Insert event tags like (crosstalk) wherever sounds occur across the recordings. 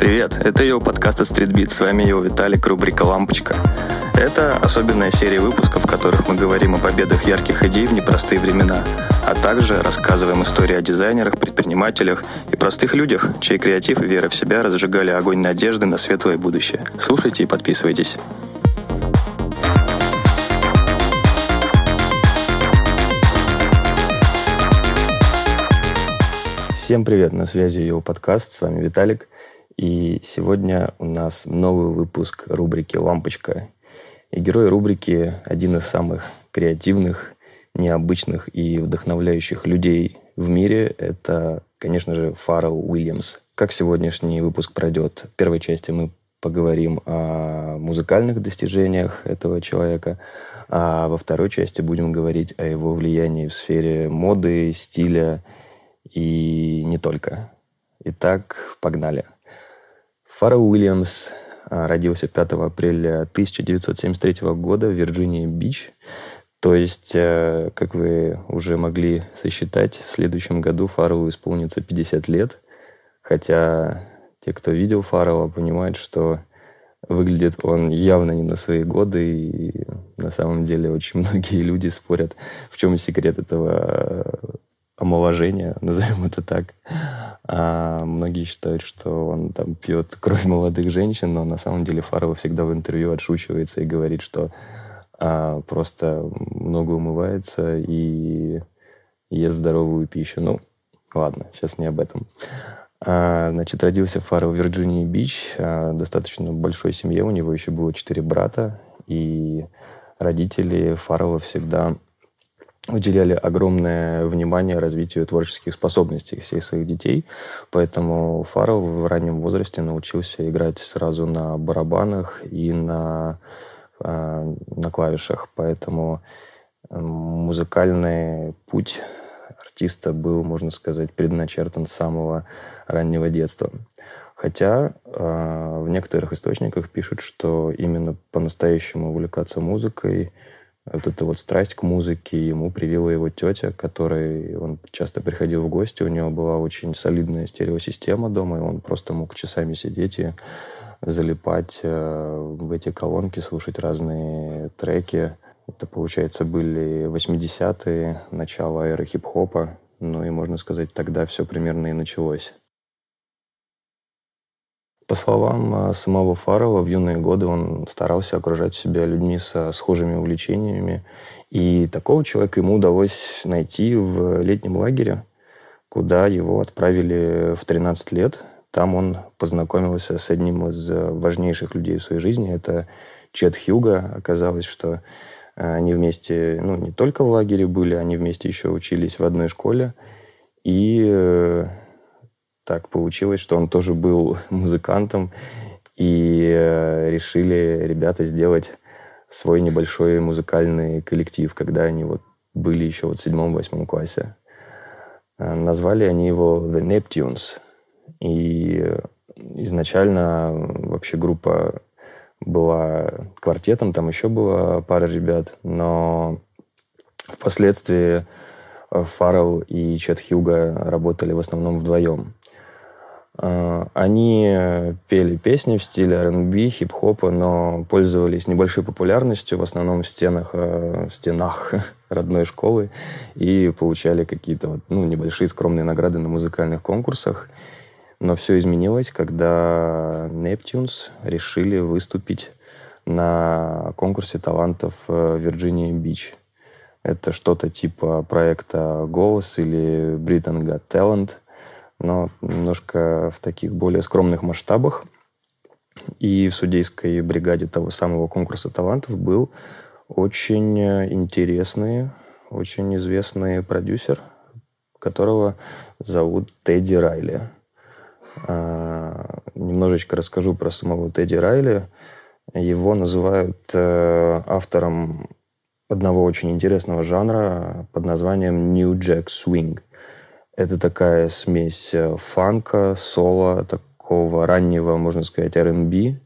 Привет, это его подкаст Street С вами его Виталик, рубрика «Лампочка». Это особенная серия выпусков, в которых мы говорим о победах ярких идей в непростые времена, а также рассказываем истории о дизайнерах, предпринимателях и простых людях, чей креатив и вера в себя разжигали огонь надежды на светлое будущее. Слушайте и подписывайтесь. Всем привет, на связи его подкаст, с вами Виталик. И сегодня у нас новый выпуск рубрики «Лампочка». И герой рубрики – один из самых креативных, необычных и вдохновляющих людей в мире. Это, конечно же, Фаррелл Уильямс. Как сегодняшний выпуск пройдет? В первой части мы поговорим о музыкальных достижениях этого человека, а во второй части будем говорить о его влиянии в сфере моды, стиля и не только. Итак, погнали. Фаррелл Уильямс а, родился 5 апреля 1973 года в Вирджинии-Бич. То есть, э, как вы уже могли сосчитать, в следующем году Фарреллу исполнится 50 лет. Хотя те, кто видел Фаррелла, понимают, что выглядит он явно не на свои годы. И на самом деле очень (laughs) многие люди спорят, в чем секрет этого омоложения, (laughs) назовем это так. А многие считают, что он там пьет кровь молодых женщин, но на самом деле Фарова всегда в интервью отшучивается и говорит, что а, просто много умывается и ест здоровую пищу. Ну, ладно, сейчас не об этом. А, значит, родился Фаррелл в Вирджинии-Бич, а, достаточно большой семье, у него еще было четыре брата, и родители Фаррелла всегда уделяли огромное внимание развитию творческих способностей всех своих детей. Поэтому Фаррелл в раннем возрасте научился играть сразу на барабанах и на, э, на клавишах. Поэтому музыкальный путь артиста был, можно сказать, предначертан с самого раннего детства. Хотя э, в некоторых источниках пишут, что именно по-настоящему увлекаться музыкой – вот эта вот страсть к музыке ему привила его тетя, которой он часто приходил в гости. У него была очень солидная стереосистема дома, и он просто мог часами сидеть и залипать э, в эти колонки, слушать разные треки. Это, получается, были 80-е, начало эры хип-хопа. Ну и, можно сказать, тогда все примерно и началось. По словам а, самого Фарова, в юные годы он старался окружать себя людьми со схожими увлечениями. И такого человека ему удалось найти в летнем лагере, куда его отправили в 13 лет. Там он познакомился с одним из важнейших людей в своей жизни. Это Чет Хьюга. Оказалось, что а, они вместе, ну, не только в лагере были, они вместе еще учились в одной школе. И э, так получилось, что он тоже был музыкантом, и э, решили ребята сделать свой небольшой музыкальный коллектив, когда они вот были еще вот в седьмом-восьмом классе. Э, назвали они его The Neptunes. И изначально вообще группа была квартетом, там еще была пара ребят, но впоследствии Фаррелл и Чет Хьюга работали в основном вдвоем. А, они пели песни в стиле R&B, хип-хопа, но пользовались небольшой популярностью, в основном в стенах, э, в стенах (laughs) родной школы, и получали какие-то ну, небольшие скромные награды на музыкальных конкурсах. Но все изменилось, когда Neptunes решили выступить на конкурсе талантов в Вирджинии-Бич. Это что-то типа проекта «Голос» или «Britain Got Talent», но немножко в таких более скромных масштабах. И в судейской бригаде того самого конкурса талантов был очень интересный, очень известный продюсер, которого зовут Тедди Райли. А, немножечко расскажу про самого Тедди Райли. Его называют э, автором одного очень интересного жанра под названием New Jack Swing – это такая смесь э, фанка, соло, такого раннего, можно сказать, R&B.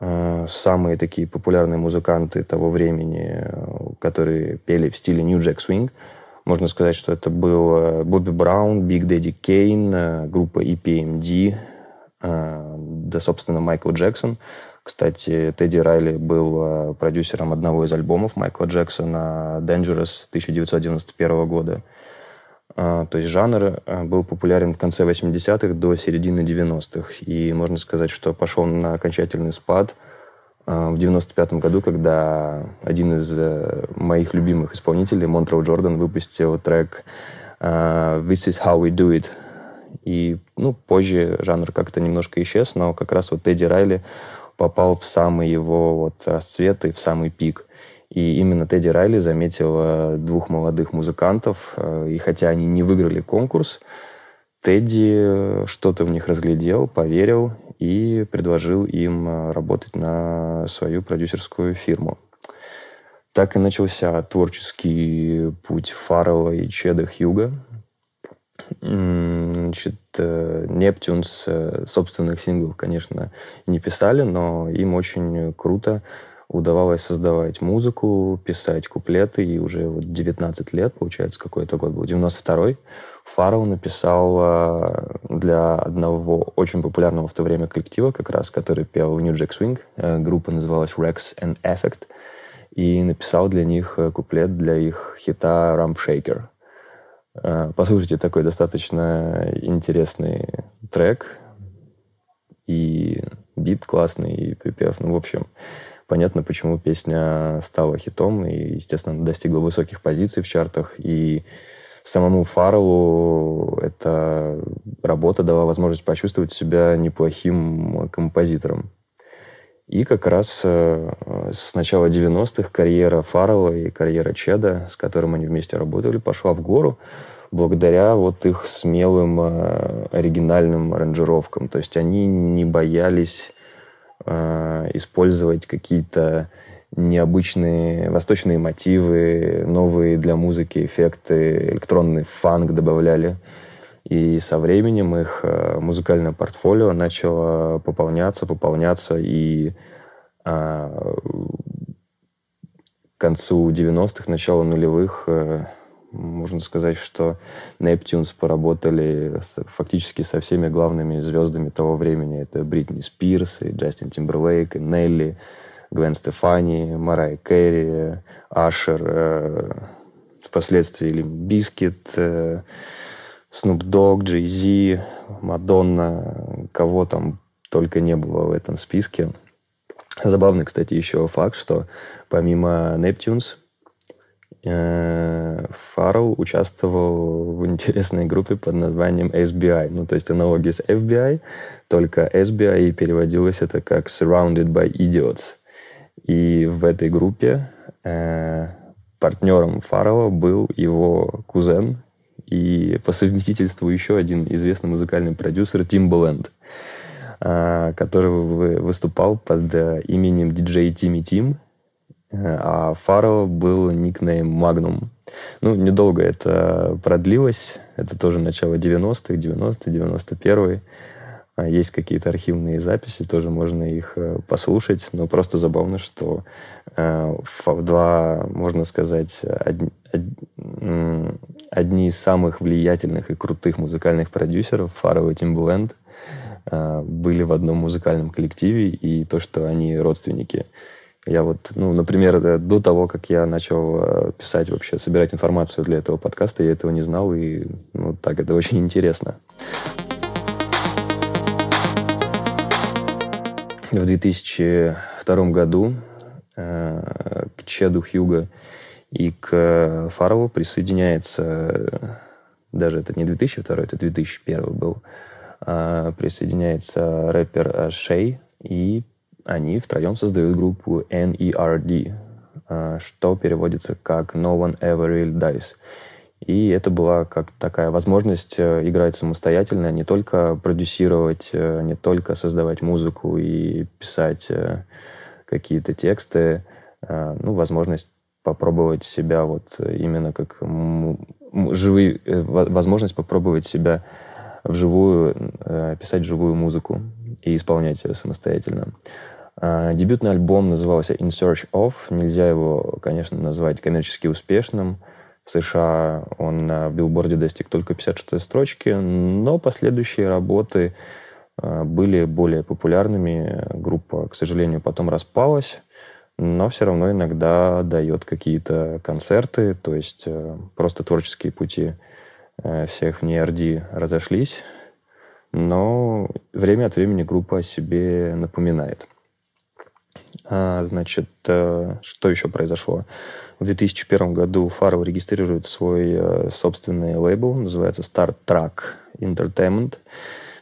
Э, самые такие популярные музыканты того времени, э, которые пели в стиле New Jack Swing, можно сказать, что это был Бобби Браун, Биг Дэдди Кейн, группа EPMD, да, собственно, Майкл Джексон. Кстати, Тедди Райли был продюсером одного из альбомов Майкла Джексона «Dangerous» 1991 года. То есть жанр был популярен в конце 80-х до середины 90-х. И можно сказать, что пошел на окончательный спад – в 95 году, когда один из э, моих любимых исполнителей, Монтроу Джордан, выпустил трек «This is how we do it». И, ну, позже жанр как-то немножко исчез, но как раз вот Тедди Райли попал в самый его вот расцвет и в самый пик. И именно Тедди Райли заметил э, двух молодых музыкантов, и хотя они не выиграли конкурс, Тедди что-то в них разглядел, поверил и предложил им э, работать на свою продюсерскую фирму. Так и начался творческий путь Фаррелла и Чеда Хьюга. Значит, Нептюнс э, собственных синглов, конечно, не писали, но им очень круто удавалось создавать музыку, писать куплеты, и уже вот 19 лет, получается, какой-то год был, 92-й, Фаррелл написал э, для одного очень популярного в то время коллектива, как раз, который пел New Jack Swing. Э, группа называлась Rex and Effect. И написал для них э, куплет для их хита Rump Shaker. Послушайте, такой достаточно интересный трек. И бит классный, и припев. Ну, в общем, понятно, почему песня стала хитом и, естественно, достигла высоких позиций в чартах. И самому Фарреллу эта работа дала возможность почувствовать себя неплохим композитором. И как раз э, с начала 90-х карьера Фаррелла и карьера Чеда, с которым они вместе работали, пошла в гору благодаря вот их смелым э, оригинальным аранжировкам. То есть они не боялись э, использовать какие-то необычные восточные мотивы, новые для музыки эффекты, электронный фанк добавляли. И со временем их э, музыкальное портфолио начало пополняться, пополняться, и а, к концу 90-х, начало нулевых э, можно сказать, что Neptunes поработали фактически со всеми главными звездами того времени. Это Бритни Спирс, и Джастин Тимберлейк, и Нелли, Гвен Стефани, Марай Керри, Ашер, э, впоследствии Limp Bizkit, э, Snoop Dogg, Jay-Z, Мадонна, кого там только не было в этом списке. Забавный, кстати, еще факт, что помимо э, Фаррелл участвовал в интересной группе под названием SBI. Ну, то есть аналогия с FBI, только SBI переводилось это как Surrounded by Idiots. И в этой группе э, партнером Фарова был его кузен и по совместительству еще один известный музыкальный продюсер Timbaland, э, который выступал под э, именем Timmy Tim, э, а Фаро был никнейм Magnum. Ну, недолго это продлилось. Это тоже начало 90-х, 90-й, 91-й. А, есть какие-то архивные записи, тоже можно их э, послушать, но просто забавно, что э, два, можно сказать, одни, одни из самых влиятельных и крутых музыкальных продюсеров, Фаррелл и Тимбленд, э, были в одном музыкальном коллективе, и то, что они родственники. Я вот, ну, например, до того, как я начал писать вообще, собирать информацию для этого подкаста, я этого не знал, и ну, так, это (laughs) очень интересно. в 2002 году э, к Чеду Хьюга и к Фарреллу присоединяется, даже это не 2002, это 2001 был, а присоединяется рэпер Шей, и они втроем создают группу NERD, э, что переводится как No One Ever Really Dies. И это была как такая возможность э, играть самостоятельно, а не только продюсировать, э, не только создавать музыку и писать э, какие-то тексты, ну, возможность попробовать себя вот именно как живые, возможность попробовать себя вживую, писать живую музыку и исполнять ее самостоятельно. Дебютный альбом назывался In Search Of. Нельзя его, конечно, назвать коммерчески успешным – в США он на билборде достиг только 56 строчки, но последующие работы э, были более популярными. Группа, к сожалению, потом распалась, но все равно иногда дает какие-то концерты, то есть э, просто творческие пути всех в NRD разошлись, но время от времени группа о себе напоминает. А, значит, что еще произошло? В 2001 году Фаррелл регистрирует свой э, собственный лейбл, называется Star Trek Entertainment.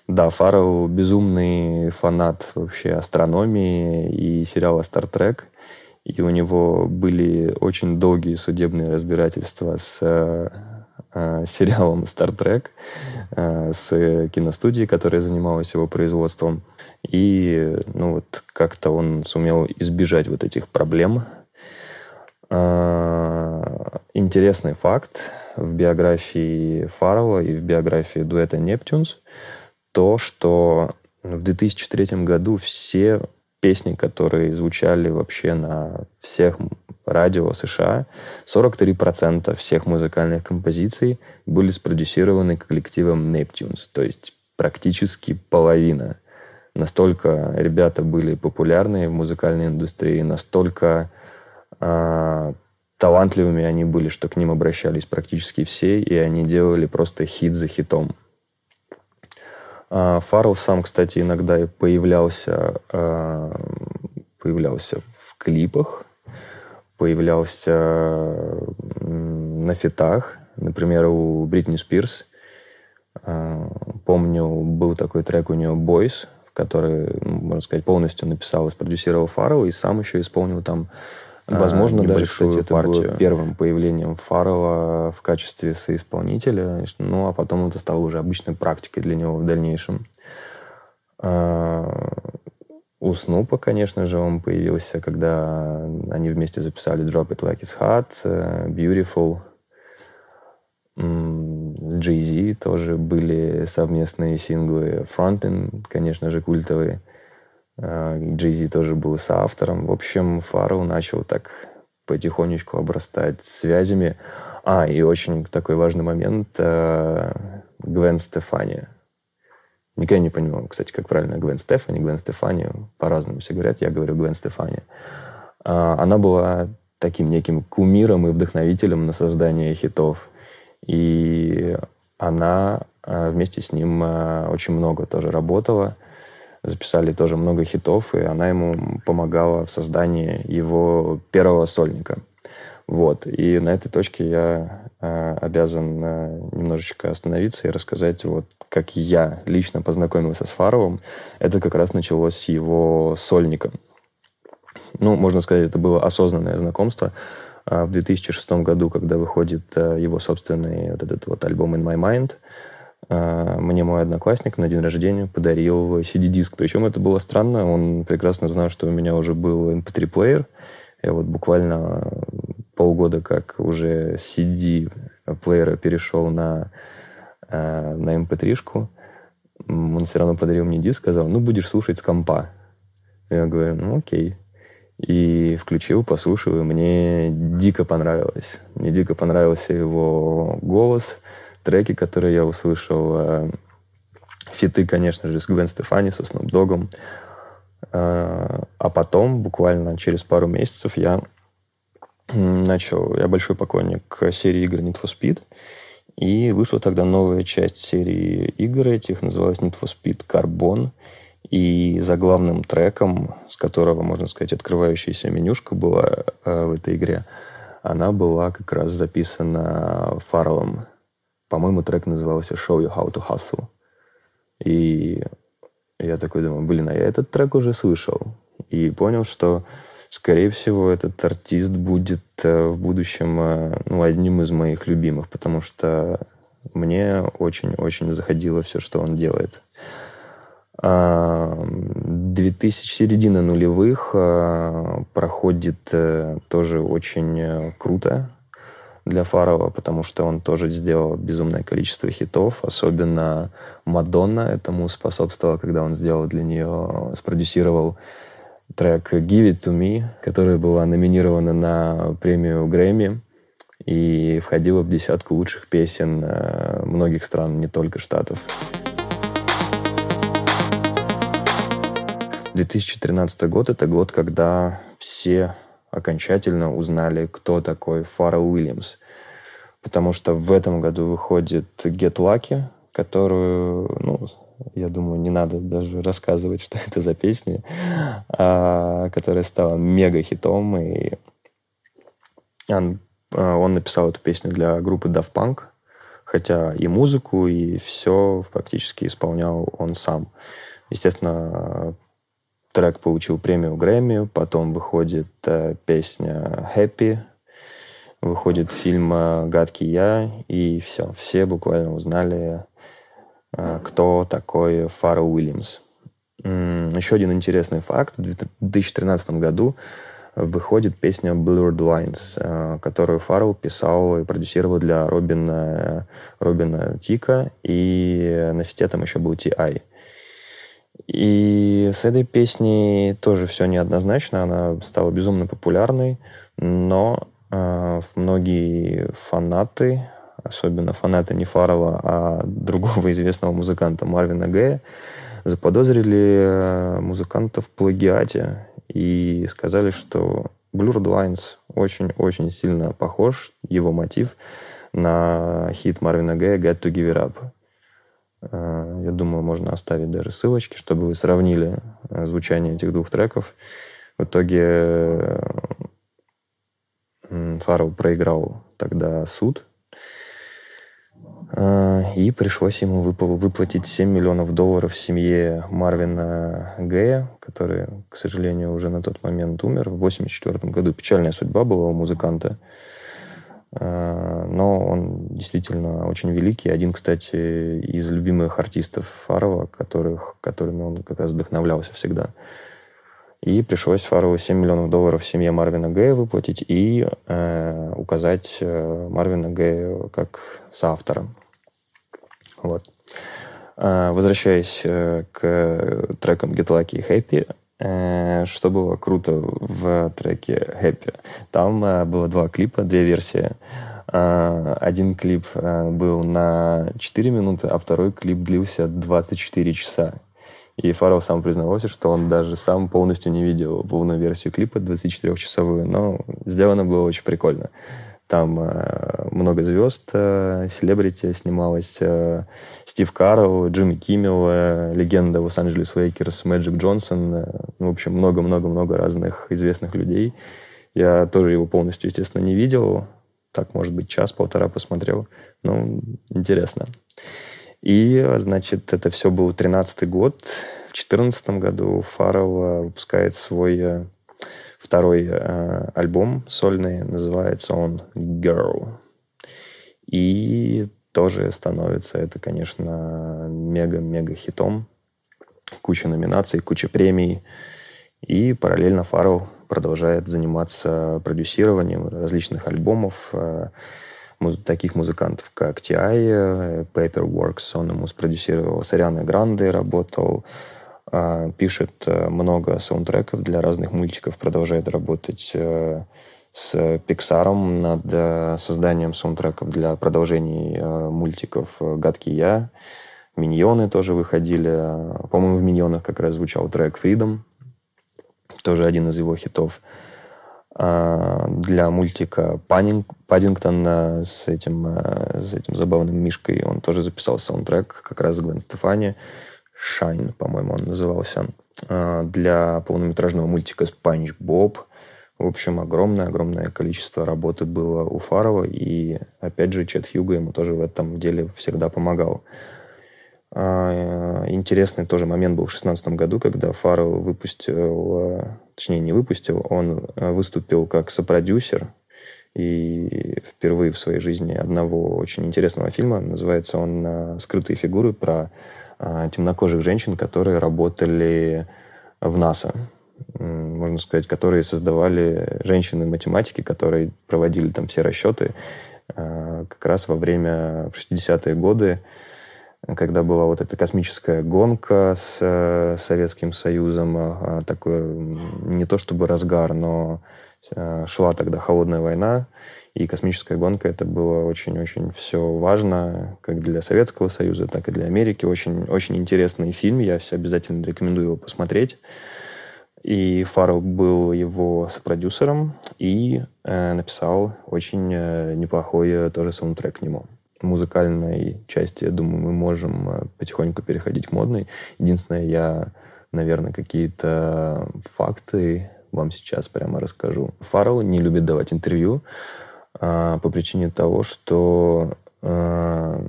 Да, Фаррелл безумный фанат вообще астрономии и сериала Star Trek. И у него были очень долгие судебные разбирательства с э, э сериалом Star Trek, э, с киностудией, которая занималась его производством. И ну, вот как-то он сумел избежать вот этих проблем а, интересный факт в биографии Фаррелла и в биографии дуэта Нептюнс то, что в 2003 году все песни, которые звучали вообще на всех радио США, 43% всех музыкальных композиций были спродюсированы коллективом Neptunes, то есть практически половина. Настолько ребята были популярны в музыкальной индустрии, настолько а, талантливыми они были, что к ним обращались практически все, и они делали просто хит за хитом. А, Фаррелл сам, кстати, иногда появлялся, а, появлялся в клипах, появлялся на фитах. Например, у Бритни Спирс, помню, был такой трек у нее «Boys», который, можно сказать, полностью написал и спродюсировал Фаррелл, и сам еще исполнил там Возможно, даже, кстати, это партию. было первым появлением Фарова в качестве соисполнителя. Ну, а потом это стало уже обычной практикой для него в дальнейшем. А, у Снупа, конечно же, он появился, когда они вместе записали Drop It Like It's Hot, э, Beautiful. С Jay-Z тоже были совместные синглы. Frontin, конечно же, культовые. Джейзи а, тоже был соавтором. В общем, Фаррелл начал так потихонечку обрастать связями. А, и очень такой важный момент. Э, Гвен Стефани. Никогда не понимал, кстати, как правильно Гвен Стефани, Гвен Стефани. По-разному все говорят. Я говорю Гвен Стефани. А, она была таким неким кумиром и вдохновителем на создание хитов. И она э, вместе с ним э, очень много тоже работала – записали тоже много хитов, и она ему помогала в создании его первого сольника. Вот. И на этой точке я э, обязан э, немножечко остановиться и рассказать, вот как я лично познакомился с Фаровым. Это как раз началось с его сольником. Ну, можно сказать, это было осознанное знакомство. А в 2006 году, когда выходит э, его собственный вот этот вот альбом «In My Mind», мне мой одноклассник на день рождения подарил CD-диск. Причем это было странно. Он прекрасно знал, что у меня уже был MP3-плеер. Я вот буквально полгода как уже с CD-плеера перешел на, а, на MP3-шку. Он все равно подарил мне диск, сказал, ну, будешь слушать с компа. Я говорю, ну, окей. И включил, послушал, и мне дико понравилось. Мне дико понравился его голос – треки, которые я услышал. Э, фиты, конечно же, с Гвен Стефани, со Snoop Dogg. Э, а потом, буквально через пару месяцев, я начал... Я большой поклонник серии игр Need for Speed. И вышла тогда новая часть серии игр этих, называлась Need for Speed Carbon. И за главным треком, с которого, можно сказать, открывающаяся менюшка была э, в этой игре, она была как раз записана Фарреллом по-моему, трек назывался «Show You How to Hustle». И я такой думаю, блин, а я этот трек уже слышал. И понял, что, скорее всего, этот артист будет э, в будущем э, ну, одним из моих любимых, потому что мне очень-очень заходило все, что он делает. 2000, а, середина нулевых э, проходит тоже очень круто для Фарова, потому что он тоже сделал безумное количество хитов, особенно Мадонна этому способствовала, когда он сделал для нее, спродюсировал трек «Give It To Me», которая была номинирована на премию Грэмми и входила в десятку лучших песен э, многих стран, не только Штатов. 2013 год – это год, когда все окончательно узнали, кто такой Фаррелл Уильямс. Потому что в этом году выходит Get Lucky, которую, ну, я думаю, не надо даже рассказывать, (laughs) что это за песня, а, которая стала мега-хитом. И он, а, он написал эту песню для группы Daft Punk, хотя и музыку, и все практически исполнял он сам. Естественно, трек получил премию Грэмми, потом выходит э, песня «Happy», выходит фильм э, «Гадкий я», и все, все буквально узнали, э, кто такой Фаррелл Уильямс. Еще один интересный факт. В 2013 году выходит песня Blurred Lines, которую Фаррелл писал и продюсировал для Робина, Робина Тика, и на фите там еще был T.I. И с этой песней тоже все неоднозначно. Она стала безумно популярной, но э, многие фанаты, особенно фанаты не Фаррелла, а (laughs) другого известного музыканта Марвина Гэя, заподозрили э, музыканта в плагиате и сказали, что Blurred Lines очень-очень сильно похож, его мотив, на хит Марвина Гэя «Got to Give It Up». Э, я думаю, можно оставить даже ссылочки, чтобы вы сравнили э, звучание этих двух треков. В итоге Фаррелл проиграл тогда суд, э, и пришлось ему выплатить 7 миллионов долларов семье Марвина Гэя, который, к сожалению, уже на тот момент умер. В 1984 году печальная судьба была у музыканта. Э, но он действительно очень великий. Один, кстати, из любимых артистов Фарова, которых, которыми он как раз вдохновлялся всегда. И пришлось Фарову 7 миллионов долларов семье Марвина Гэя выплатить и э, указать э, Марвина Гэя как соавтора. Вот. Э, возвращаясь э, к трекам Get Lucky и Happy, Э, что было круто в треке Happy? Там э, было два клипа, две версии. Э, один клип был на 4 минуты, а второй клип длился 24 часа. И Фаррелл сам признавался, что он даже сам полностью не видел полную версию клипа 24-часовую, но сделано было очень прикольно. Там э, много звезд, э, селебрити снималось. Э, Стив Карелл, Джимми Киммел, э, легенда Лос-Анджелес Лейкерс, Мэджик Джонсон. Э, в общем, много-много-много разных известных людей. Я тоже его полностью, естественно, не видел. Так, может быть, час-полтора посмотрел. Ну, интересно. И, значит, это все был 13-й год. В 2014 году Фаррелл выпускает свой э, второй э, альбом сольный, называется он Girl. И тоже становится это, конечно, мега-мега хитом. Куча номинаций, куча премий. И параллельно Фаррелл продолжает заниматься продюсированием различных альбомов э, таких музыкантов, как T.I., э, Paperworks, он ему спродюсировал, с Арианой Гранде работал, пишет э, много саундтреков для разных мультиков, продолжает работать э, с Pixar над э, созданием саундтреков для продолжений мультиков «Гадкий я». «Миньоны» тоже выходили. По-моему, в «Миньонах» как раз звучал трек «Freedom», тоже один из его хитов. А, для мультика Паннинг, Паддингтон с этим, с этим забавным мишкой он тоже записал саундтрек, как раз с Гвен Стефани. Shine, по-моему, он назывался, а, для полнометражного мультика «Спанч Боб». В общем, огромное-огромное количество работы было у Фарова, и, опять же, Чет Хьюго ему тоже в этом деле всегда помогал. А, интересный тоже момент был в 2016 году, когда Фаррелл выпустил, точнее, не выпустил, он выступил как сопродюсер и впервые в своей жизни одного очень интересного фильма. Называется он «Скрытые фигуры» про а, темнокожих женщин, которые работали в НАСА. Можно сказать, которые создавали женщины-математики, которые проводили там все расчеты а, как раз во время, в 60-е годы, когда была вот эта космическая гонка с э, Советским Союзом, а, такой не то чтобы разгар, но шла тогда холодная война, и космическая гонка это было очень-очень все важно, как для Советского Союза, так и для Америки. Очень, очень интересный фильм, я все обязательно рекомендую его посмотреть. И Фаррелл был его сопродюсером и э, написал очень э, неплохой э, тоже саундтрек к нему. Музыкальной части, я думаю, мы можем э, потихоньку переходить к модной. Единственное, я, наверное, какие-то факты вам сейчас прямо расскажу. Фаррелл не любит давать интервью э, по причине того, что э,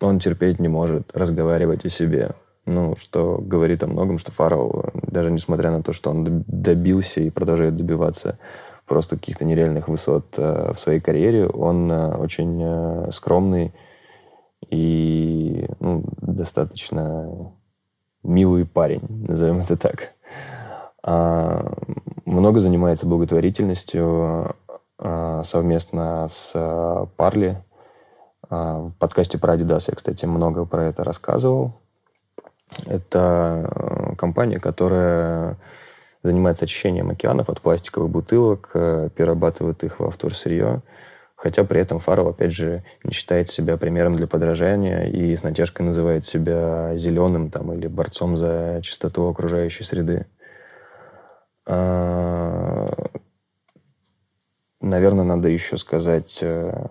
он терпеть не может разговаривать о себе ну, что говорит о многом, что Фаррелл, даже несмотря на то, что он добился и продолжает добиваться просто каких-то нереальных высот э, в своей карьере, он э, очень э, скромный и ну, достаточно милый парень, назовем это так. А, много занимается благотворительностью а, совместно с Парли. А, в подкасте про Adidas я, кстати, много про это рассказывал. Это компания, которая занимается очищением океанов от пластиковых бутылок, э, перерабатывает их во вторсырье, хотя при этом Фаррелл, опять же, не считает себя примером для подражания и с натяжкой называет себя зеленым там, или борцом за чистоту окружающей среды. А, наверное, надо еще сказать э,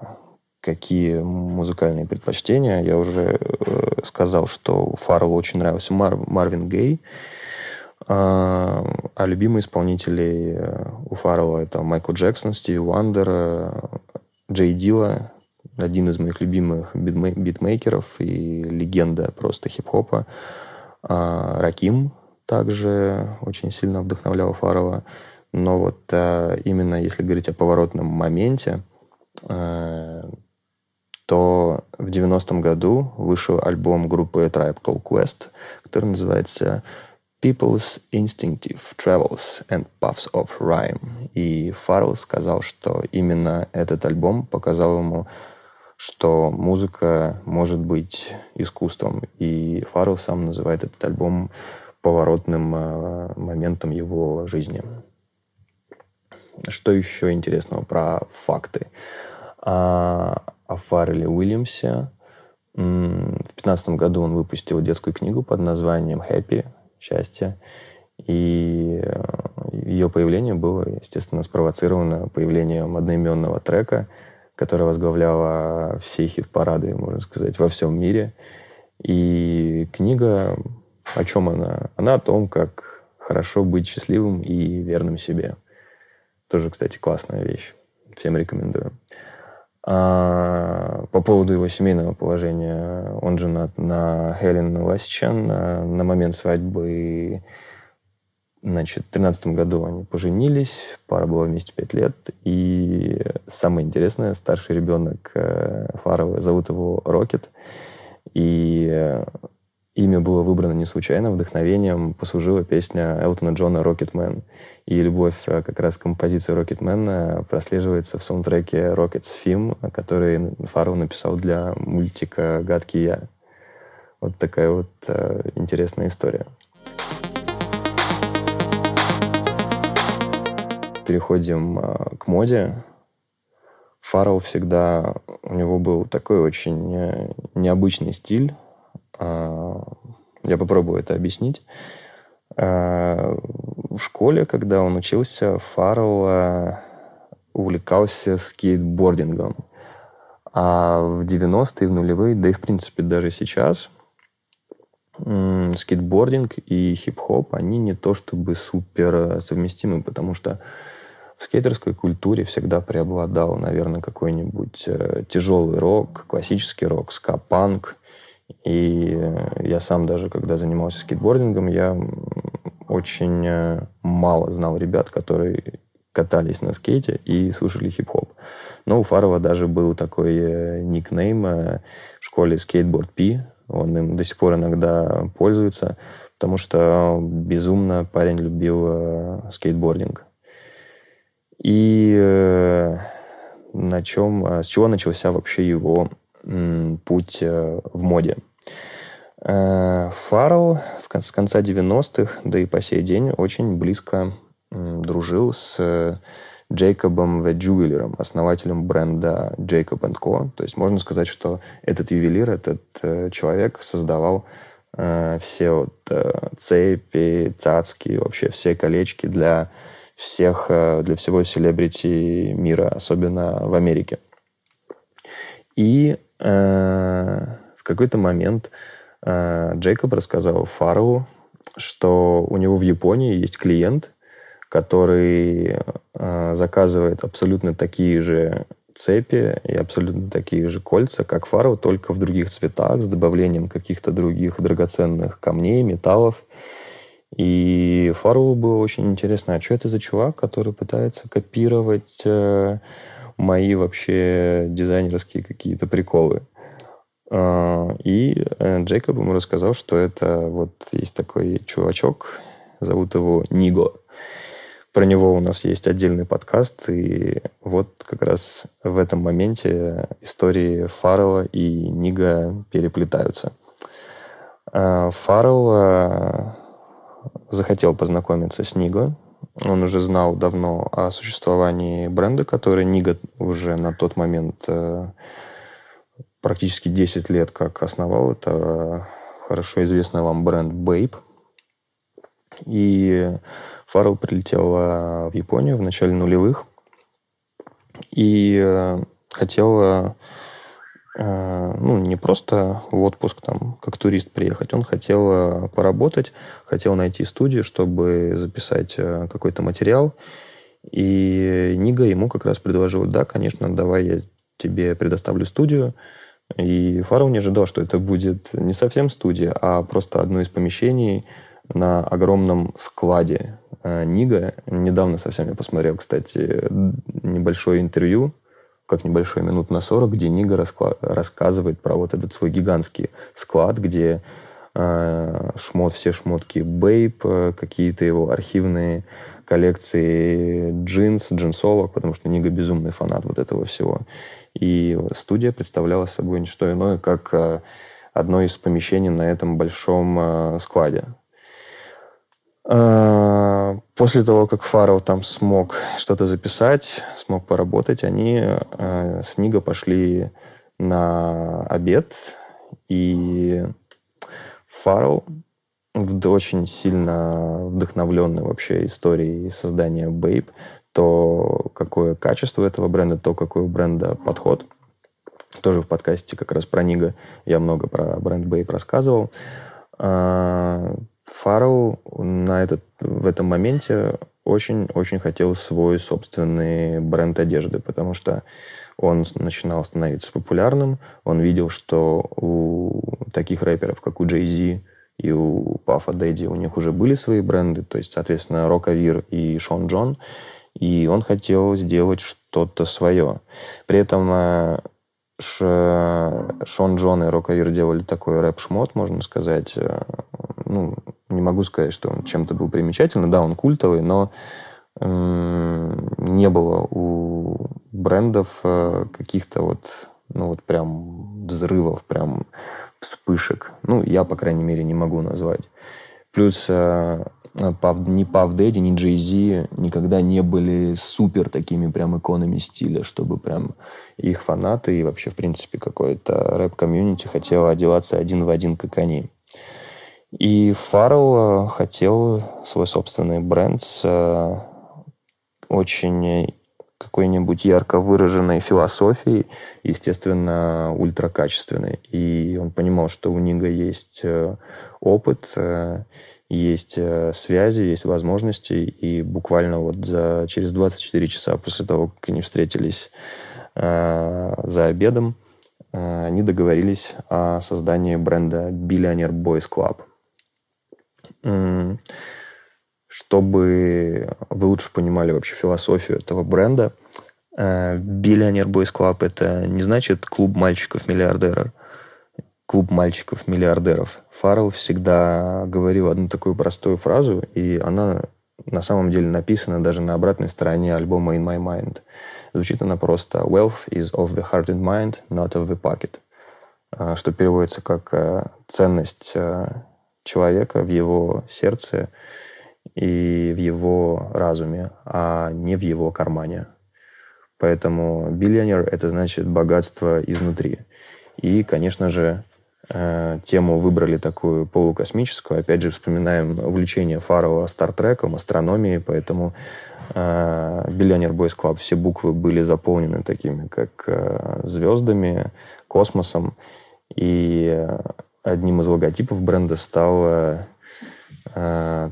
какие музыкальные предпочтения. Я уже э, сказал, что Фарреллу очень нравился Мар Марвин Гей. А, а любимые исполнители э, у Фаррелла это Майкл Джексон, Стиви Уандер, э, Джей Дила, один из моих любимых битмейкеров и легенда просто хип-хопа. А, Раким также очень сильно вдохновлял Фаррелла. Но вот а, именно если говорить о поворотном моменте, то в 90-м году вышел альбом группы Tribe Called Quest, который называется People's Instinctive Travels and Puffs of Rhyme. И Фаррелл сказал, что именно этот альбом показал ему, что музыка может быть искусством. И Фаррелл сам называет этот альбом поворотным э, моментом его жизни. Что еще интересного про факты? А, о Фарреле Уильямсе. В 2015 году он выпустил детскую книгу под названием «Happy» – «Счастье». И э, ее появление было, естественно, спровоцировано появлением одноименного трека, который возглавляла все хит-парады, можно сказать, во всем мире. И книга, о чем она? Она о том, как хорошо быть счастливым и верным себе. Тоже, кстати, классная вещь. Всем рекомендую. А, по поводу его семейного положения, он женат на Хелен Ласичан. На, на момент свадьбы, значит, в 2013 году они поженились, пара была вместе пять лет. И самое интересное, старший ребенок э, Фарова, зовут его Рокет. И э, Имя было выбрано не случайно, вдохновением послужила песня Элтона Джона «Рокетмен». И любовь э, как раз к композиции «Рокетмен» прослеживается в саундтреке «Rockets Film», который Фаррелл написал для мультика «Гадкий я». Вот такая вот э, интересная история. Переходим э, к моде. Фаррелл всегда... У него был такой очень э, необычный стиль я попробую это объяснить. А, в школе, когда он учился, Фаррелл увлекался скейтбордингом. А в 90-е, в нулевые, да и в принципе даже сейчас, скейтбординг и хип-хоп, они не то чтобы супер совместимы, потому что в скейтерской культуре всегда преобладал, наверное, какой-нибудь э, тяжелый рок, классический рок, ска-панк, и я сам даже, когда занимался скейтбордингом, я очень э, мало знал ребят, которые катались на скейте и слушали хип-хоп. Но у Фарова даже был такой э, никнейм э, в школе Skateboard P. Он им до сих пор иногда пользуется, потому что безумно парень любил скейтбординг. И на чем, с чего начался вообще его путь э, в моде. Э, Фаррелл с конца 90-х, да и по сей день, очень близко дружил с Джейкобом В. Джуэлером, основателем бренда Jacob Co. То есть можно сказать, что этот ювелир, этот э, человек создавал э, все вот э, цепи, цацки, вообще все колечки для всех, э, для всего селебрити мира, особенно в Америке. И э, в какой-то момент э, Джейкоб рассказал Фарову, что у него в Японии есть клиент, который э, заказывает абсолютно такие же цепи и абсолютно такие же кольца, как Фаров, только в других цветах, с добавлением каких-то других драгоценных камней, металлов. И Фарову было очень интересно, а что это за чувак, который пытается копировать э, мои вообще дизайнерские какие-то приколы. А, и э, Джейкоб ему рассказал, что это вот есть такой чувачок, зовут его Ниго. Про него у нас есть отдельный подкаст, и вот как раз в этом моменте истории Фаррелла и Нига переплетаются. А, Фаррелл захотел познакомиться с Ниго. Он уже знал давно о существовании бренда, который Нига уже на тот момент э, практически 10 лет как основал. Это хорошо известный вам бренд Bape. И Фаррелл прилетел в Японию в начале нулевых и э, хотел э, ну, не просто в отпуск там, как турист приехать, он хотел э, поработать, хотел найти студию, чтобы записать какой-то материал. И Нига ему как раз предложил, да, конечно, давай я тебе предоставлю студию, и Фаррелл не ожидал, что это будет не совсем студия, а просто одно из помещений на огромном складе э, Нига. Недавно совсем я посмотрел, кстати, небольшое интервью, как небольшой минут на 40, где Нига раскла- рассказывает про вот этот свой гигантский склад, где э, шмот, все шмотки Бейп, э, какие-то его архивные коллекции джинс, джинсовок, потому что Нига безумный фанат вот этого всего. И студия представляла собой не что иное, как э, одно из помещений на этом большом э, складе. Э, после того, как Фаррелл там смог что-то записать, смог поработать, они с Нига пошли на обед, и Фаррелл очень сильно вдохновленный вообще историей создания Babe, то какое качество этого бренда, то какой у бренда подход. Тоже в подкасте как раз про Нига я много про бренд Babe рассказывал. Фаррелл на этот, в этом моменте очень-очень хотел свой собственный бренд одежды, потому что он начинал становиться популярным, он видел, что у таких рэперов, как у Jay Z, и у Пафа Дэдди у них уже были свои бренды, то есть, соответственно, Рокавир и Шон Джон, и он хотел сделать что-то свое. При этом э, Шон Джон и Рокавир делали такой рэп-шмот, можно сказать. Э, ну, не могу сказать, что он чем-то был примечательный. Да, он культовый, но не было у брендов э, каких-то вот, ну вот прям взрывов, прям вспышек. Ну, я, по крайней мере, не могу назвать. Плюс э, ни Puff Daddy, ни Зи никогда не были супер такими прям иконами стиля, чтобы прям их фанаты и вообще, в принципе, какое-то рэп-комьюнити хотело одеваться один в один, как они. И Фаррелл хотел свой собственный бренд с э, очень какой-нибудь ярко выраженной философией, естественно, ультракачественной. И он понимал, что у Нига есть э, опыт, э, есть э, связи, есть возможности. И буквально вот за, через 24 часа после того, как они встретились за обедом, они договорились о создании бренда Billionaire Boys Club чтобы вы лучше понимали вообще философию этого бренда. Billionaire Boys Club – это не значит клуб мальчиков-миллиардеров, клуб мальчиков-миллиардеров. Фаррелл всегда говорил одну такую простую фразу, и она на самом деле написана даже на обратной стороне альбома In My Mind. Звучит она просто «Wealth is of the heart and mind, not of the pocket», а, что переводится как э, «ценность э, человека в его сердце – и в его разуме, а не в его кармане. Поэтому биллионер – это значит богатство изнутри. И, конечно же, Э, тему выбрали такую полукосмическую. Опять же, вспоминаем увлечение Фарова Стартреком, астрономией, поэтому Billionaire Boys Club все буквы были заполнены такими, как э, звездами, космосом. И одним из логотипов бренда стал э,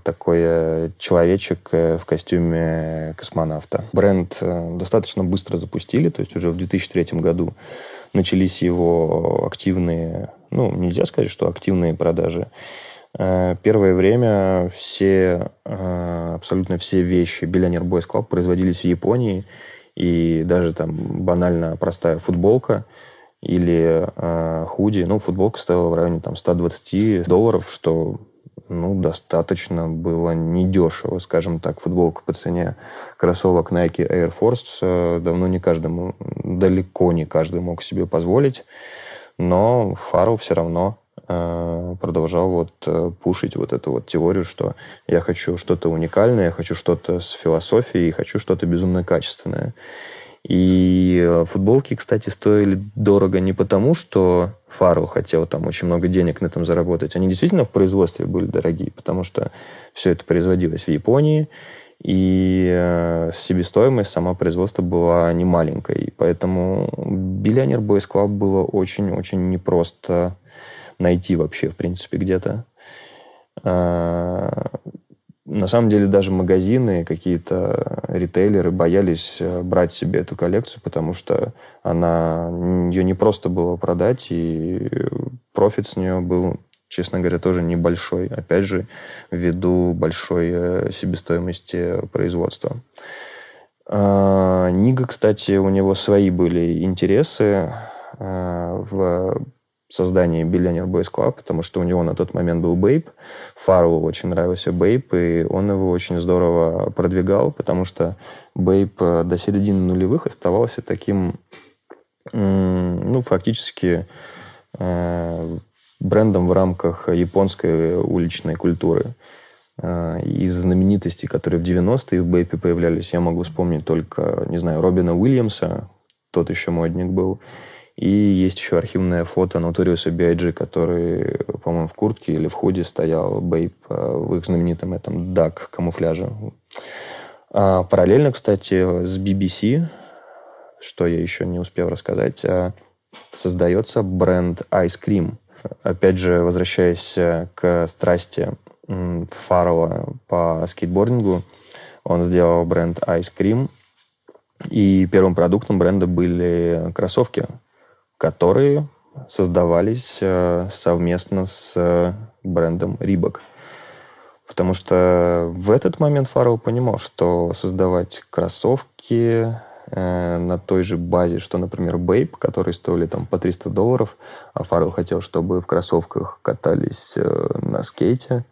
такой человечек э, в костюме космонавта. Бренд э, достаточно быстро запустили, то есть уже в 2003 году начались его активные, ну, нельзя сказать, что активные продажи. Э, первое время все, э, абсолютно все вещи Billionaire Boys Club производились в Японии, и даже там банально простая футболка или э, худи, ну, футболка стоила в районе там 120 долларов, что ну, достаточно было недешево, скажем так, футболка по цене кроссовок Nike Air Force э, давно не каждому, далеко не каждый мог себе позволить, но Фаррелл все равно э, продолжал вот э, пушить вот эту вот теорию, что я хочу что-то уникальное, я хочу что-то с философией, хочу что-то безумно качественное. И э, футболки, кстати, стоили дорого не потому, что Фару хотел там очень много денег на этом заработать. Они действительно в производстве были дорогие, потому что все это производилось в Японии, и э, себестоимость сама производства была не маленькой. Поэтому Billionaire Boys Club было очень-очень непросто найти вообще, в принципе, где-то. На самом деле даже магазины, какие-то ритейлеры боялись э, брать себе эту коллекцию, потому что она, ее не просто было продать, и профит с нее был, честно говоря, тоже небольшой. Опять же, ввиду большой э, себестоимости производства. А, Нига, кстати, у него свои были интересы э, в создании Billionaire Boys Club, потому что у него на тот момент был Бейп. Фарреллу очень нравился Бейп, и он его очень здорово продвигал, потому что Бейп э, до середины нулевых оставался таким, ну, фактически э, брендом в рамках японской уличной культуры. Э, из знаменитостей, которые в 90-е в Бейпе появлялись, я могу вспомнить только, не знаю, Робина Уильямса, тот еще модник был, и есть еще архивное фото Notorious B.I.G., который, по-моему, в куртке или в худи стоял Бейп э, в их знаменитом этом дак камуфляже. А параллельно, кстати, с BBC, что я еще не успел рассказать, э, создается бренд Ice Cream. Опять же, возвращаясь э, к страсти Фарова по скейтбордингу, он сделал бренд Ice Cream, и первым продуктом бренда были кроссовки – которые создавались э, совместно с э, брендом Reebok. Потому что в этот момент Фаррелл понимал, что создавать кроссовки э, на той же базе, что, например, Bape, которые стоили там по 300 долларов, а Фаррелл хотел, чтобы в кроссовках катались на скейте,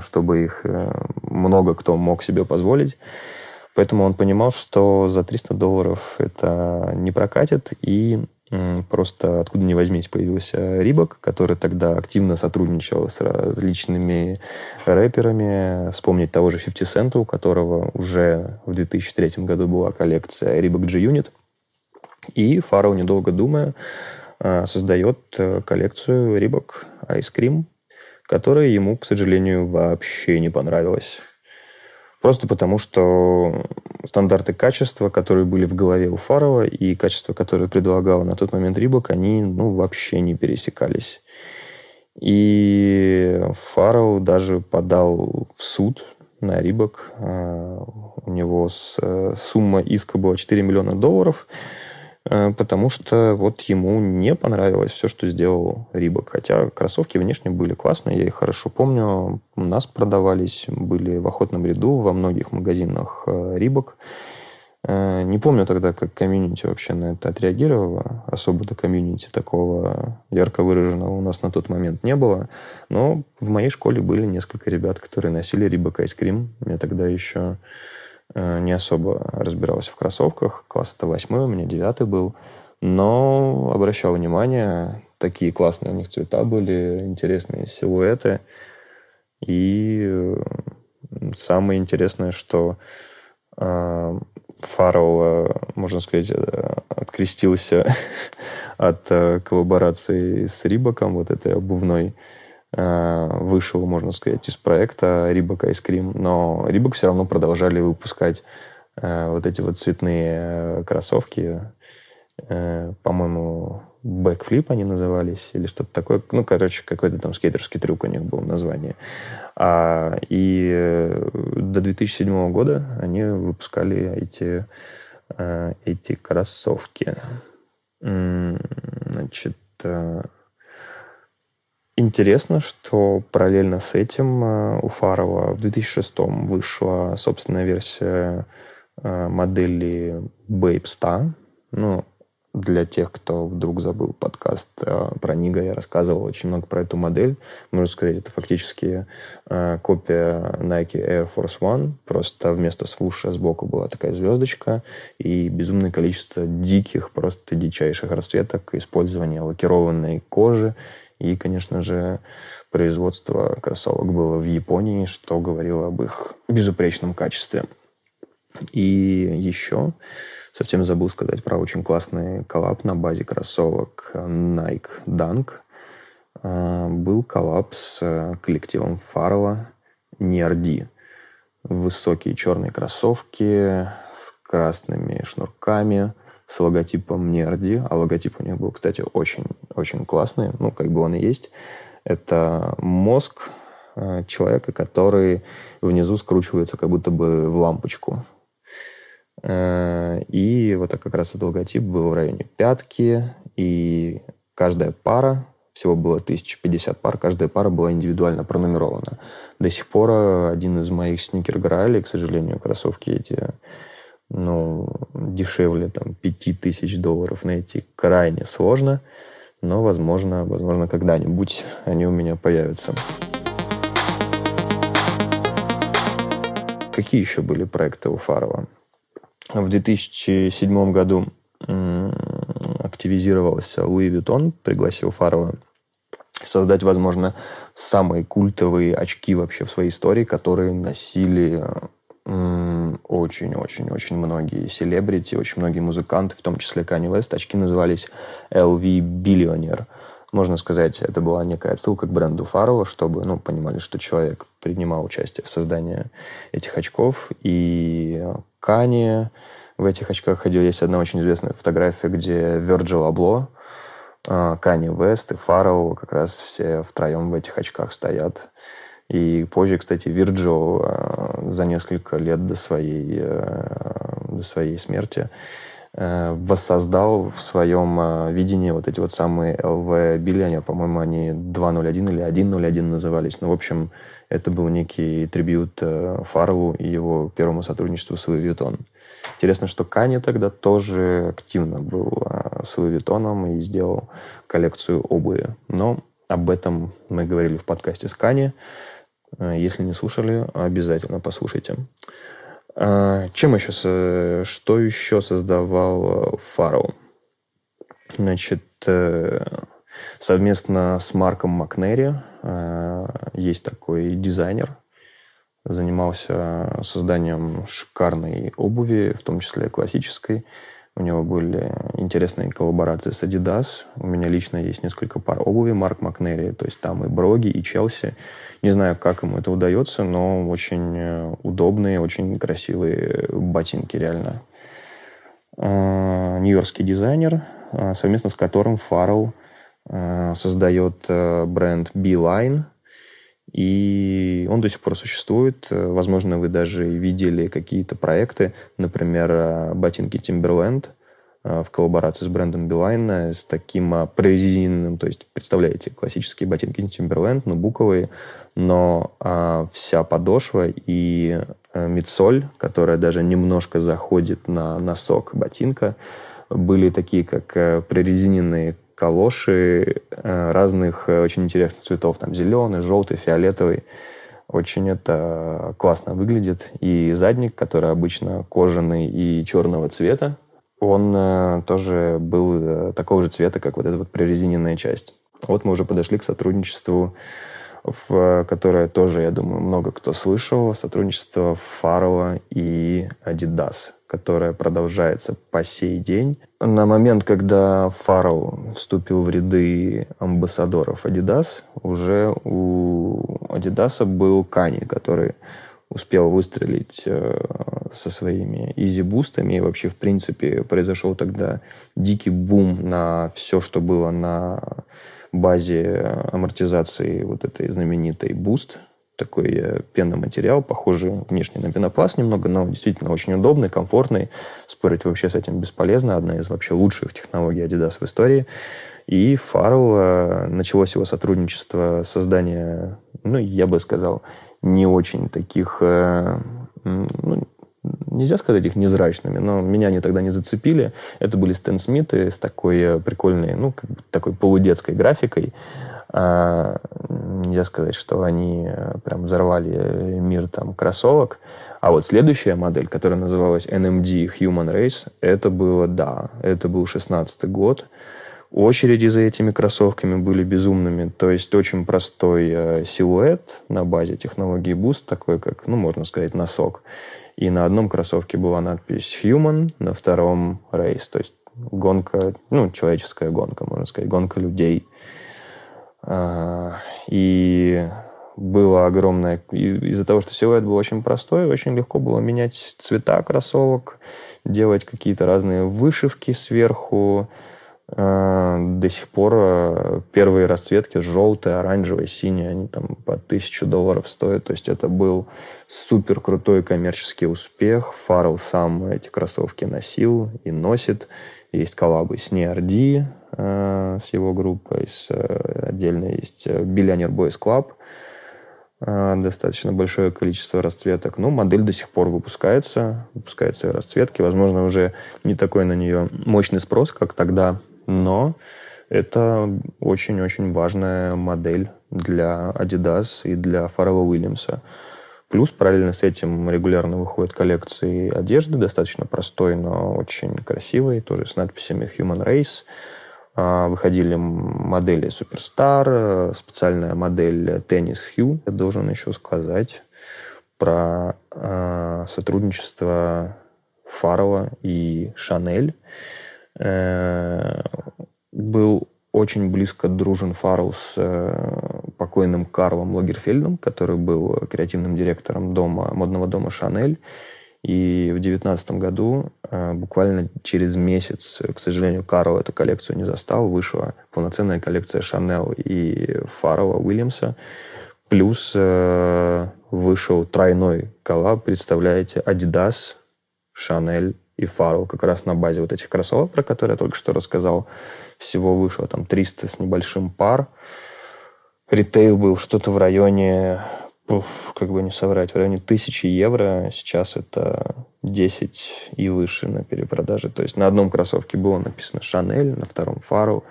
чтобы их много кто мог себе позволить. Поэтому он понимал, что за 300 долларов это не прокатит, и Просто откуда ни возьмись появился Рибок, который тогда активно сотрудничал с различными рэперами. Вспомнить того же 50 Cent, у которого уже в 2003 году была коллекция Рибок G-Unit. И Фароу, недолго думая, а, создает э, коллекцию Рибок Ice Cream, которая ему, к сожалению, вообще не понравилась. Просто потому, что стандарты качества, которые были в голове у Фарова, и качество, которое предлагал на тот момент Рибок, они ну, вообще не пересекались. И Фаров даже подал в суд на Рибок. А, у него э, сумма иска была 4 миллиона долларов – потому что вот ему не понравилось все, что сделал Рибок. Хотя кроссовки внешне были классные, я их хорошо помню. У нас продавались, были в охотном ряду во многих магазинах Рибок. Э, не помню тогда, как комьюнити вообще на это отреагировало. Особо-то комьюнити такого ярко выраженного у нас на тот момент не было. Но в моей школе были несколько ребят, которые носили Рибок Айскрим. Мне тогда еще Э, не особо разбирался в кроссовках. Класс это восьмой, у меня девятый был. Но обращал внимание, такие классные у них цвета были, интересные силуэты. И э, самое интересное, что Фаррелл, можно сказать, открестился (laughs) от коллаборации с Рибаком, вот этой обувной. Вышел, можно сказать, из проекта Ice Cream, но Рибак все равно продолжали выпускать вот эти вот цветные кроссовки, по-моему, бэкфлип они назывались, или что-то такое. Ну, короче, какой-то там скейтерский трюк у них был название. А, и э, до 2007 года они выпускали эти, э, эти кроссовки. Значит, э, интересно, что параллельно с этим у Фарова в 2006 вышла собственная версия модели Babe Star. Ну, для тех, кто вдруг забыл подкаст э, про Нига, я рассказывал очень много про эту модель. Можно сказать, это фактически э, копия Nike Air Force One, просто вместо свуша сбоку была такая звездочка и безумное количество диких, просто дичайших расцветок, использования лакированной кожи и, конечно же, производство кроссовок было в Японии, что говорило об их безупречном качестве. И еще Совсем забыл сказать про очень классный коллаб на базе кроссовок Nike Dunk. А, был коллаб с э, коллективом Фарова NRD. Высокие черные кроссовки с красными шнурками, с логотипом NRD. А логотип у них был, кстати, очень, очень классный. Ну, как бы он и есть. Это мозг э, человека, который внизу скручивается как будто бы в лампочку. Э, и вот как раз этот логотип был в районе пятки, и каждая пара, всего было 1050 пар, каждая пара была индивидуально пронумерована. До сих пор один из моих сникер-граалей, к сожалению, кроссовки эти ну, дешевле там 5000 долларов найти крайне сложно, но, возможно, возможно, когда-нибудь они у меня появятся. Какие еще были проекты у Фарова? В 2007 году активизировался Луи Виттон, пригласил Фаррелла создать, возможно, самые культовые очки вообще в своей истории, которые носили очень-очень-очень многие селебрити, очень многие музыканты, в том числе Kanye West. Очки назывались LV Billionaire. Можно сказать, это была некая отсылка к бренду Фаррелла, чтобы ну, понимали, что человек принимал участие в создании этих очков. И Кани в этих очках ходил. Есть одна очень известная фотография, где Virgil Abloh, Кани Вест и Фаррелл как раз все втроем в этих очках стоят. И позже, кстати, Вирджил а, за несколько лет до своей, э, до своей смерти Э, воссоздал в своем э, видении вот эти вот самые LV Billionaire, по-моему, они 201 или 101 назывались. Ну, в общем, это был некий трибют э, Фарлу и его первому сотрудничеству с Louis. Интересно, что Кани тогда тоже активно был с Louis и сделал коллекцию обуви. Но об этом мы говорили в подкасте с Кани. Если не слушали, обязательно послушайте. А, чем еще, что еще создавал Фаррелл? Значит, э, совместно с Марком Макнери э, есть такой дизайнер, занимался созданием шикарной обуви, в том числе классической. У него были интересные коллаборации с Adidas. У меня лично есть несколько пар обуви Марк Макнери. То есть там и Броги, и Челси. Не знаю, как ему это удается, но очень э, удобные, очень красивые ботинки, реально. А, нью-йоркский дизайнер, а, совместно с которым Фаррелл а, создает э, бренд Beeline. И он до сих пор существует. Возможно, вы даже видели какие-то проекты, например, э, ботинки Timberland – Э, в коллаборации с брендом Билайн с таким прорезиненным, то есть, представляете, классические ботинки Timberland, но буковые, но а, вся подошва и мидсоль, которая даже немножко заходит на носок ботинка, были такие, как прорезиненные калоши а, разных а, очень интересных цветов, там зеленый, желтый, фиолетовый. Очень это классно выглядит. И задник, который обычно кожаный и черного цвета, он э, тоже был э, такого же цвета, как вот эта вот прорезиненная часть. Вот мы уже подошли к сотрудничеству в которое тоже, я думаю, много кто слышал, сотрудничество Фаррелла и Adidas, которое продолжается по сей день. На момент, когда Фаррелл вступил в ряды амбассадоров Adidas, уже у Adidas был Канье, который успел выстрелить э, со своими Yeezy Boost ами. И вообще, в принципе, произошел тогда дикий бум на все, что было на базе амортизации вот этой знаменитой Boost. Такой э, пенный материал, похожий внешне на пенопласт немного, но действительно очень удобный, комфортный. Спорить вообще с этим бесполезно. Одна из вообще лучших технологий Adidas в истории. И Фаррелл, э, началось его сотрудничество, создание, ну, я бы сказал, не очень таких, э, ну, нельзя сказать их невзрачными, но меня они тогда не зацепили. Это были Stan Smith ы с такой прикольной, ну, как бы такой полудетской графикой. А, нельзя сказать, что они э, прям взорвали мир там кроссовок. А вот следующая модель, которая называлась NMD Human Race, это было, да, это был 16 год. Очереди за этими кроссовками были безумными. То есть очень простой э, силуэт на базе технологии Boost, такой как, ну, можно сказать, носок. И на одном кроссовке была надпись Human, на втором Race. То есть гонка, ну, человеческая гонка, можно сказать, гонка людей. А, и было огромное... Из-за того, что силуэт был очень простой, очень легко было менять цвета кроссовок, делать какие-то разные вышивки сверху, Э, до сих пор э, первые расцветки желтые, оранжевые, синие, они там по тысячу долларов стоят. То есть это был супер крутой коммерческий успех. Фаррелл сам эти кроссовки носил и носит. Есть коллабы с э, с его группой, с, отдельно есть Billionaire Boys Club, достаточно большое количество расцветок. Ну, модель до сих пор выпускается, выпускаются расцветки. Возможно, уже не такой на нее мощный спрос, как тогда но это очень-очень важная модель для Adidas и для Фаррелла Уильямса. Плюс параллельно с этим регулярно выходят коллекции одежды, достаточно простой, но очень красивой, тоже с надписями Human Race. А, выходили модели Superstar, специальная модель Tennis Hue. Я должен еще сказать про э, сотрудничество Фарова и Шанель. Э, был очень близко дружен Фаррелл с э, покойным Карлом Лагерфельдом, который был креативным директором дома, модного дома «Шанель». И в девятнадцатом году, э, буквально через месяц, к сожалению, Карл эту коллекцию не застал, вышла полноценная коллекция Шанел и Фаррелла Уильямса. Плюс вышел тройной коллаб, представляете, Adidas, Шанель и Фару как раз на базе вот этих кроссовок, про которые я только что рассказал. Всего вышло там 300 с небольшим пар. Ритейл был что-то в районе, как бы не соврать, в районе тысячи евро. Сейчас это 10 и выше на перепродаже. То есть на одном кроссовке было написано Шанель, на втором Фару.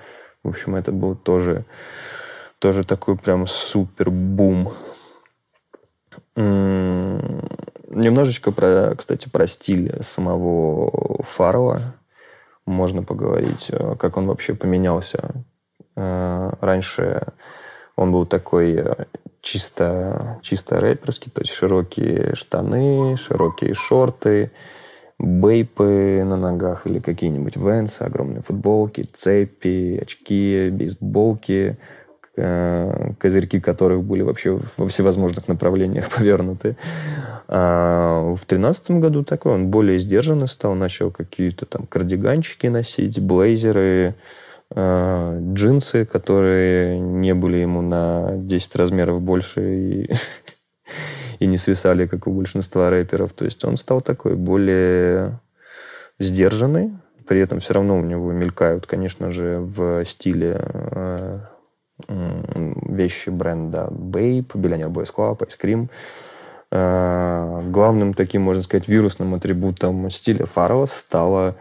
В общем, это был тоже, тоже такой прям супер бум Немножечко, про, кстати, про стиль самого Фарова можно поговорить. Э, как он вообще поменялся. Э, раньше он был такой э, чисто, чисто рэперский, то есть широкие штаны, широкие шорты, бейпы на ногах или какие-нибудь венсы, огромные футболки, цепи, очки, бейсболки – Э, козырьки которых были вообще во всевозможных направлениях (laughs) повернуты. А в тринадцатом году такой он более сдержанный стал, начал какие-то там кардиганчики носить, блейзеры, э, джинсы, которые не были ему на 10 размеров больше и, (laughs) и не свисали, как у большинства рэперов. То есть он стал такой более сдержанный, при этом все равно у него мелькают, конечно же, в стиле э, вещи бренда Babe, Billionaire Boys Club, Ice Cream. Э, главным таким, можно сказать, вирусным атрибутом стиля Фаррелла стала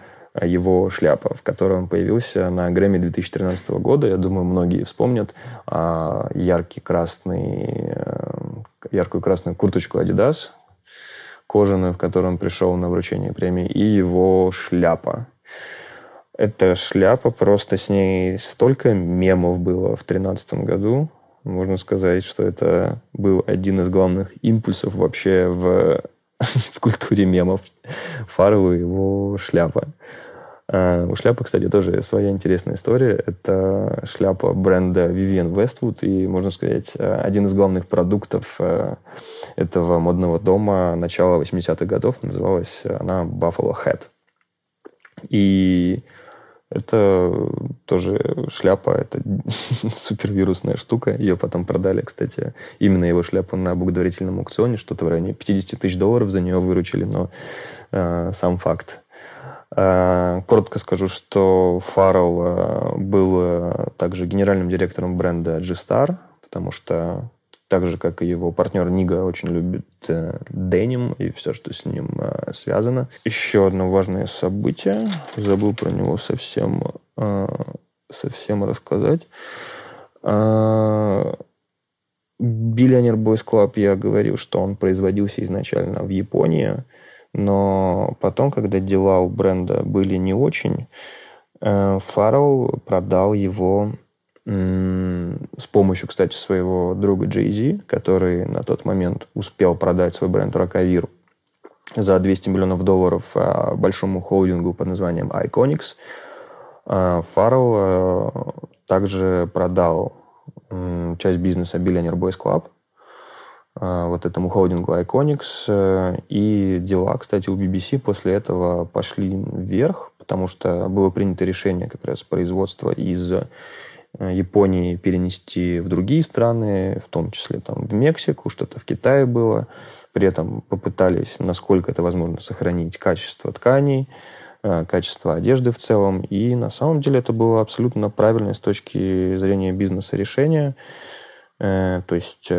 его шляпа, в которой он появился на Грэмми 2013 года. Я думаю, многие вспомнят а, яркий красный, э, яркую красную курточку Adidas, кожаную, в которой он пришел на вручение премии, и его шляпа. Эта шляпа, просто с ней столько мемов было в тринадцатом году. Можно сказать, что это был один из главных импульсов вообще в, (laughs) в культуре мемов. Фаррелл и его шляпа. А, у шляпы, кстати, тоже своя интересная история. Это шляпа бренда Vivienne Westwood, и, можно сказать, один из главных продуктов э, этого модного дома начала 80-х годов. Называлась она Buffalo Hat. И это тоже шляпа, это (laughs) супервирусная штука. Ее потом продали, кстати, именно его шляпу на благотворительном аукционе. Что-то в районе 50 тысяч долларов за нее выручили, но э, сам факт. Э, коротко скажу, что Фаррелл э, был э, также генеральным директором бренда G-Star, потому что так же, как и его партнер Нига, очень любит э, деним и все, что с ним э, связано. Еще одно важное событие. Забыл про него совсем, э, совсем рассказать. Billionaire Boys Club, я говорил, что он производился изначально в Японии, но потом, когда дела у бренда были не очень, э, Фаррелл продал его с помощью, кстати, своего друга Джей Зи, который на тот момент успел продать свой бренд Rocawear за 200 миллионов долларов а, большому холдингу под названием Iconics. А, Фаррелл а, также продал часть бизнеса Billionaire Boys Club вот этому холдингу Iconics. Э, и дела, кстати, у BBC после этого пошли вверх, потому что было принято решение как раз производства из Э, Японии перенести в другие страны, в том числе там, в Мексику, что-то в Китае было. При этом попытались, насколько это возможно, сохранить качество тканей, э, качество одежды в целом. И на самом деле это было абсолютно правильное с точки зрения бизнеса решение. То есть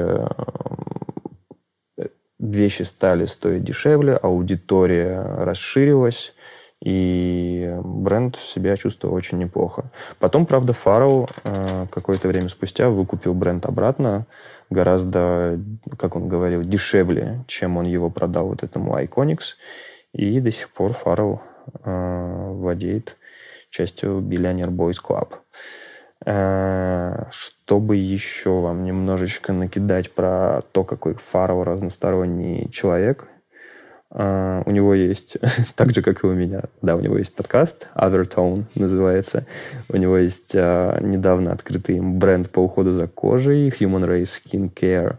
вещи стали стоить дешевле, аудитория расширилась, и бренд себя чувствовал очень неплохо. Потом, правда, Фаррелл э, какое-то время спустя выкупил бренд обратно гораздо, как он говорил, дешевле, чем он его продал вот этому Iconics. И до сих пор Фаррелл э, владеет частью Billionaire Boys Club. Э, чтобы еще вам немножечко накидать про то, какой Фаррелл разносторонний человек – Uh, у него есть, (laughs) так же, как и у меня, да, у него есть подкаст, Other Tone называется. У него есть uh, недавно открытый бренд по уходу за кожей, Human Race Skin Care.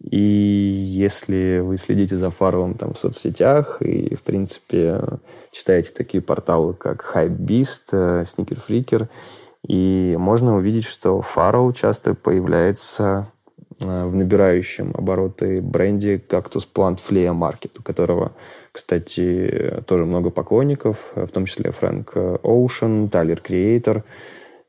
И если вы следите за Фаровым там в соцсетях и, в принципе, читаете такие порталы, как Hypebeast, Sneaker Freaker, и можно увидеть, что Фароу часто появляется Э, в набирающем обороты бренде Cactus Plant Flea Market, у которого, кстати, тоже много поклонников, в том числе Фрэнк Оушен, Тайлер Креатор.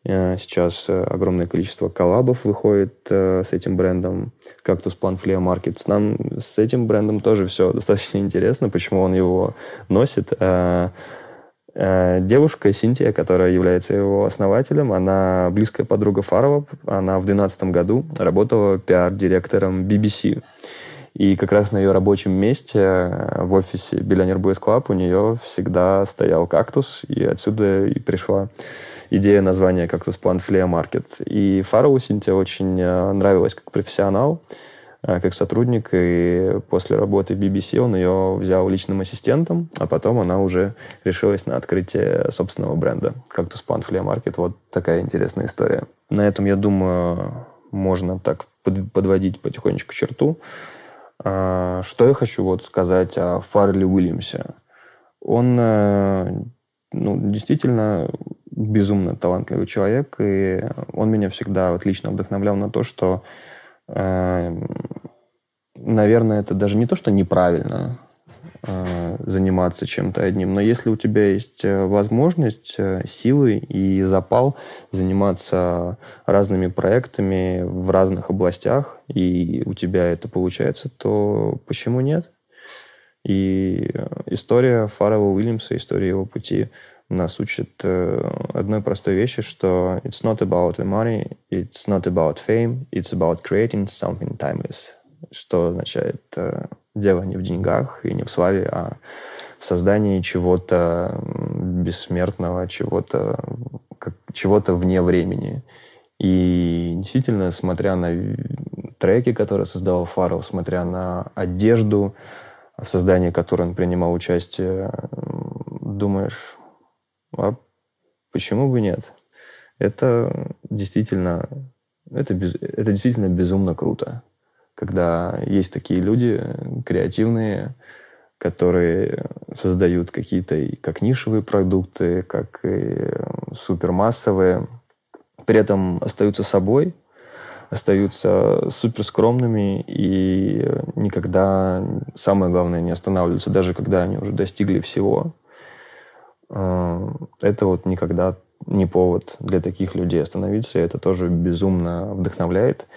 Сейчас огромное количество коллабов выходит э, с этим брендом Cactus Plant Flea Market. Нам с этим брендом тоже все достаточно интересно, почему он его носит. Э, девушка Синтия, которая является его основателем, она близкая подруга Фарова. Она в 2012 году работала пиар-директором BBC. И как раз на ее рабочем месте э, в офисе Billionaire Boys Club у нее всегда стоял кактус, и отсюда и пришла идея названия «Кактус Plant Flea Market». И Фарову Синтия очень э, нравилась как профессионал. Э, как сотрудник, и после работы в BBC он ее взял личным ассистентом, а потом она уже решилась на открытие собственного бренда, Cactus Plant Flea Market. Вот такая интересная история. На этом, я думаю, можно так подводить потихонечку черту. А, что я хочу вот сказать о Фарли Уильямсе. Он э, ну, действительно безумно талантливый человек, и он меня всегда вот лично вдохновлял на то, что наверное, это даже не то, что неправильно э, заниматься чем-то одним, но если у тебя есть э, возможность, э, силы и запал заниматься разными проектами в разных областях, и у тебя это получается, то почему нет? И история Фаррелла Уильямса, история его пути нас учит э, одной простой вещи, что it's not about the money, it's not about fame, it's about creating something timeless. Что означает э, дело не в деньгах и не в славе, а в создании чего-то бессмертного, чего-то чего-то вне времени. И действительно, смотря на треки, которые создавал Фаррелл, смотря на одежду, в создании которой он принимал участие, думаешь, а почему бы нет? Это действительно, это, без, это действительно безумно круто, когда есть такие люди креативные, которые создают какие-то как нишевые продукты, как и супермассовые, при этом остаются собой, остаются супер скромными и никогда, самое главное, не останавливаются, даже когда они уже достигли всего. Э, это вот никогда не повод для таких людей остановиться, и это тоже безумно вдохновляет.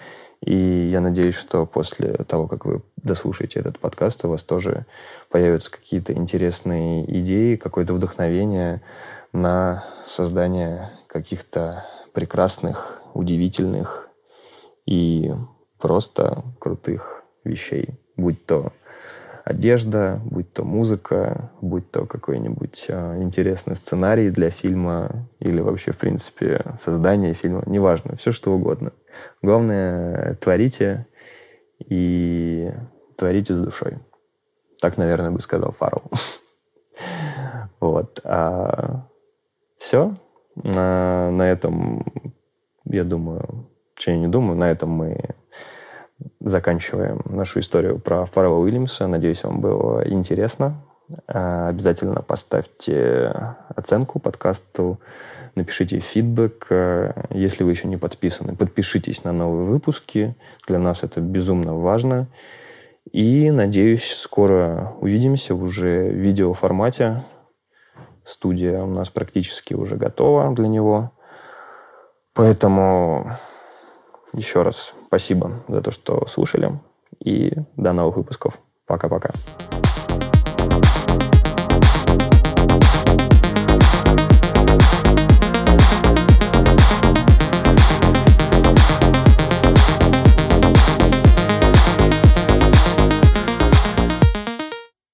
И я надеюсь, что после того, как вы дослушаете этот подкаст, у вас тоже появятся какие-то интересные идеи, какое-то вдохновение на создание каких-то прекрасных, удивительных и просто крутых вещей. Будь то одежда, будь то музыка, будь то какой-нибудь э, интересный сценарий для фильма или вообще, в принципе, создание фильма, неважно, все что угодно. Главное, творите и творите с душой. Так, наверное, бы сказал Фаррелл. (laughs) Вот. А все. А, на этом, я думаю, что я не думаю, на этом мы заканчиваем нашу историю про Фаррелла Уильямса. Надеюсь, вам было интересно. А, обязательно поставьте оценку подкасту, напишите фидбэк. А, если вы еще не подписаны, подпишитесь на новые выпуски. Для нас это безумно важно. И, надеюсь, скоро увидимся в уже видеоформате. Студия у нас практически уже готова для него. Поэтому еще раз спасибо за то, что слушали. И до новых выпусков. Пока-пока.